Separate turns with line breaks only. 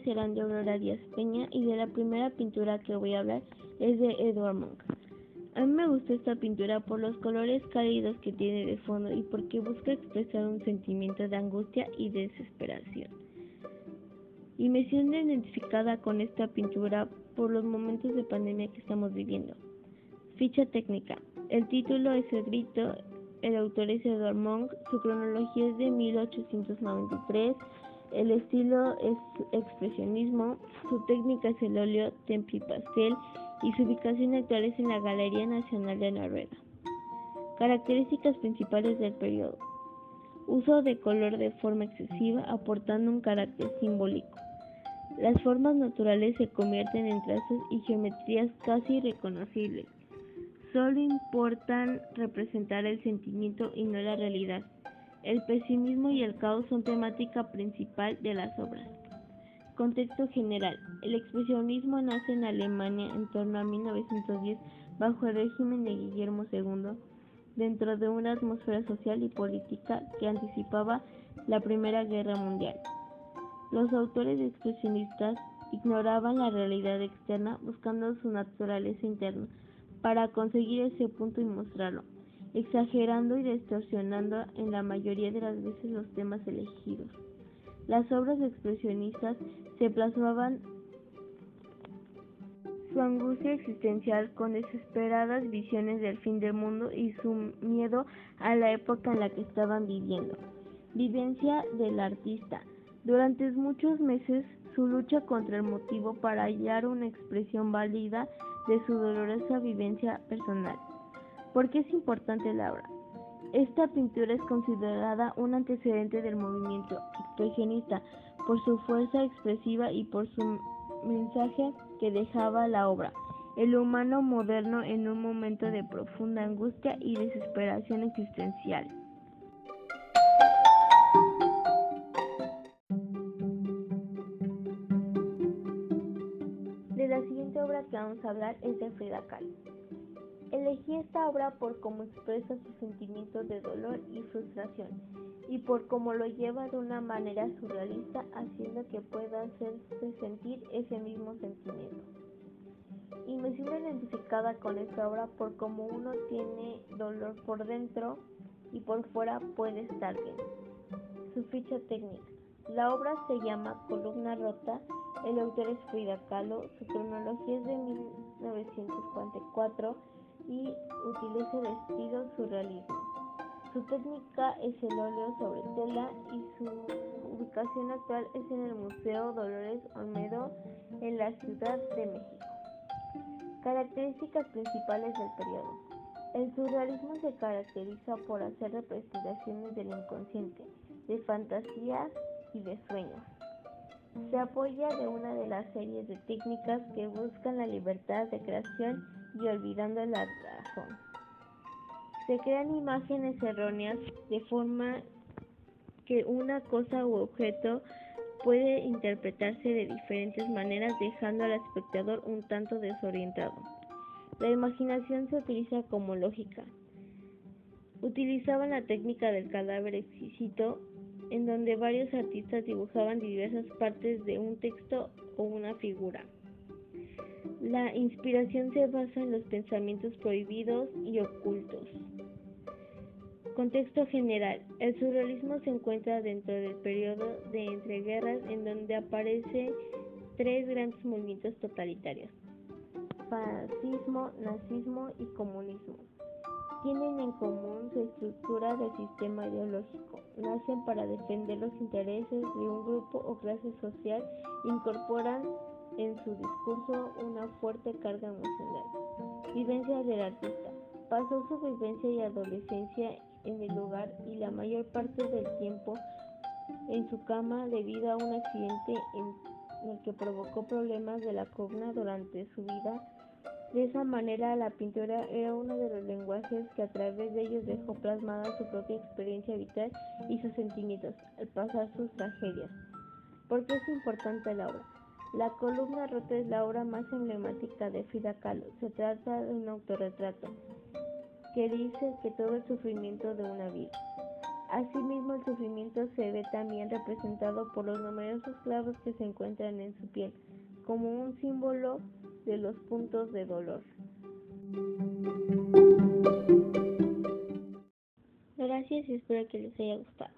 serán de Aurora Díaz Peña y de la primera pintura que voy a hablar es de Edward Monk. A mí me gustó esta pintura por los colores cálidos que tiene de fondo y porque busca expresar un sentimiento de angustia y desesperación. Y me siento identificada con esta pintura por los momentos de pandemia que estamos viviendo. Ficha técnica. El título es El Grito, el autor es Edward Monk, su cronología es de 1893, el estilo es expresionismo, su técnica es el óleo, temple y pastel y su ubicación actual es en la Galería Nacional de Noruega. Características principales del periodo. Uso de color de forma excesiva aportando un carácter simbólico. Las formas naturales se convierten en trazos y geometrías casi irreconocibles. Solo importan representar el sentimiento y no la realidad. El pesimismo y el caos son temática principal de las obras. Contexto general. El expresionismo nace en Alemania en torno a 1910 bajo el régimen de Guillermo II, dentro de una atmósfera social y política que anticipaba la Primera Guerra Mundial. Los autores expresionistas ignoraban la realidad externa buscando su naturaleza interna para conseguir ese punto y mostrarlo, exagerando y distorsionando en la mayoría de las veces los temas elegidos. Las obras expresionistas se plasmaban su angustia existencial con desesperadas visiones del fin del mundo y su miedo a la época en la que estaban viviendo. Vivencia del artista. Durante muchos meses su lucha contra el motivo para hallar una expresión válida de su dolorosa vivencia personal. ¿Por qué es importante la obra? Esta pintura es considerada un antecedente del movimiento expresionista por su fuerza expresiva y por su mensaje que dejaba la obra. El humano moderno en un momento de profunda angustia y desesperación existencial. De la siguiente obra que vamos a hablar es de Frida Kahlo. Elegí esta obra por cómo expresa sus sentimientos de dolor y frustración y por cómo lo lleva de una manera surrealista haciendo que pueda hacerse sentir ese mismo sentimiento. Y me siento identificada con esta obra por cómo uno tiene dolor por dentro y por fuera puede estar bien. Su ficha técnica. La obra se llama Columna Rota, el autor es Frida Kahlo, su cronología es de 1944 y utiliza el estilo surrealismo. Su técnica es el óleo sobre tela y su ubicación actual es en el Museo Dolores Olmedo en la Ciudad de México. Características principales del periodo. El surrealismo se caracteriza por hacer representaciones del inconsciente, de fantasías y de sueños. Se apoya de una de las series de técnicas que buscan la libertad de creación y olvidando la razón. Se crean imágenes erróneas de forma que una cosa u objeto puede interpretarse de diferentes maneras dejando al espectador un tanto desorientado. La imaginación se utiliza como lógica. Utilizaban la técnica del cadáver exquisito en donde varios artistas dibujaban diversas partes de un texto o una figura. La inspiración se basa en los pensamientos prohibidos y ocultos. Contexto general. El surrealismo se encuentra dentro del periodo de entreguerras en donde aparecen tres grandes movimientos totalitarios. Fascismo, nazismo y comunismo. Tienen en común su estructura del sistema ideológico. Nacen para defender los intereses de un grupo o clase social. Incorporan en su discurso una fuerte carga emocional. Vivencia del artista. Pasó su vivencia y adolescencia en el lugar y la mayor parte del tiempo en su cama debido a un accidente en el que provocó problemas de la columna durante su vida. De esa manera la pintura era uno de los lenguajes que a través de ellos dejó plasmada su propia experiencia vital y sus sentimientos al pasar sus tragedias. ¿Por qué es importante la obra? La columna rota es la obra más emblemática de Frida Kahlo. Se trata de un autorretrato que dice que todo el sufrimiento de una vida. Asimismo, el sufrimiento se ve también representado por los numerosos clavos que se encuentran en su piel, como un símbolo de los puntos de dolor. Gracias y espero que les haya gustado.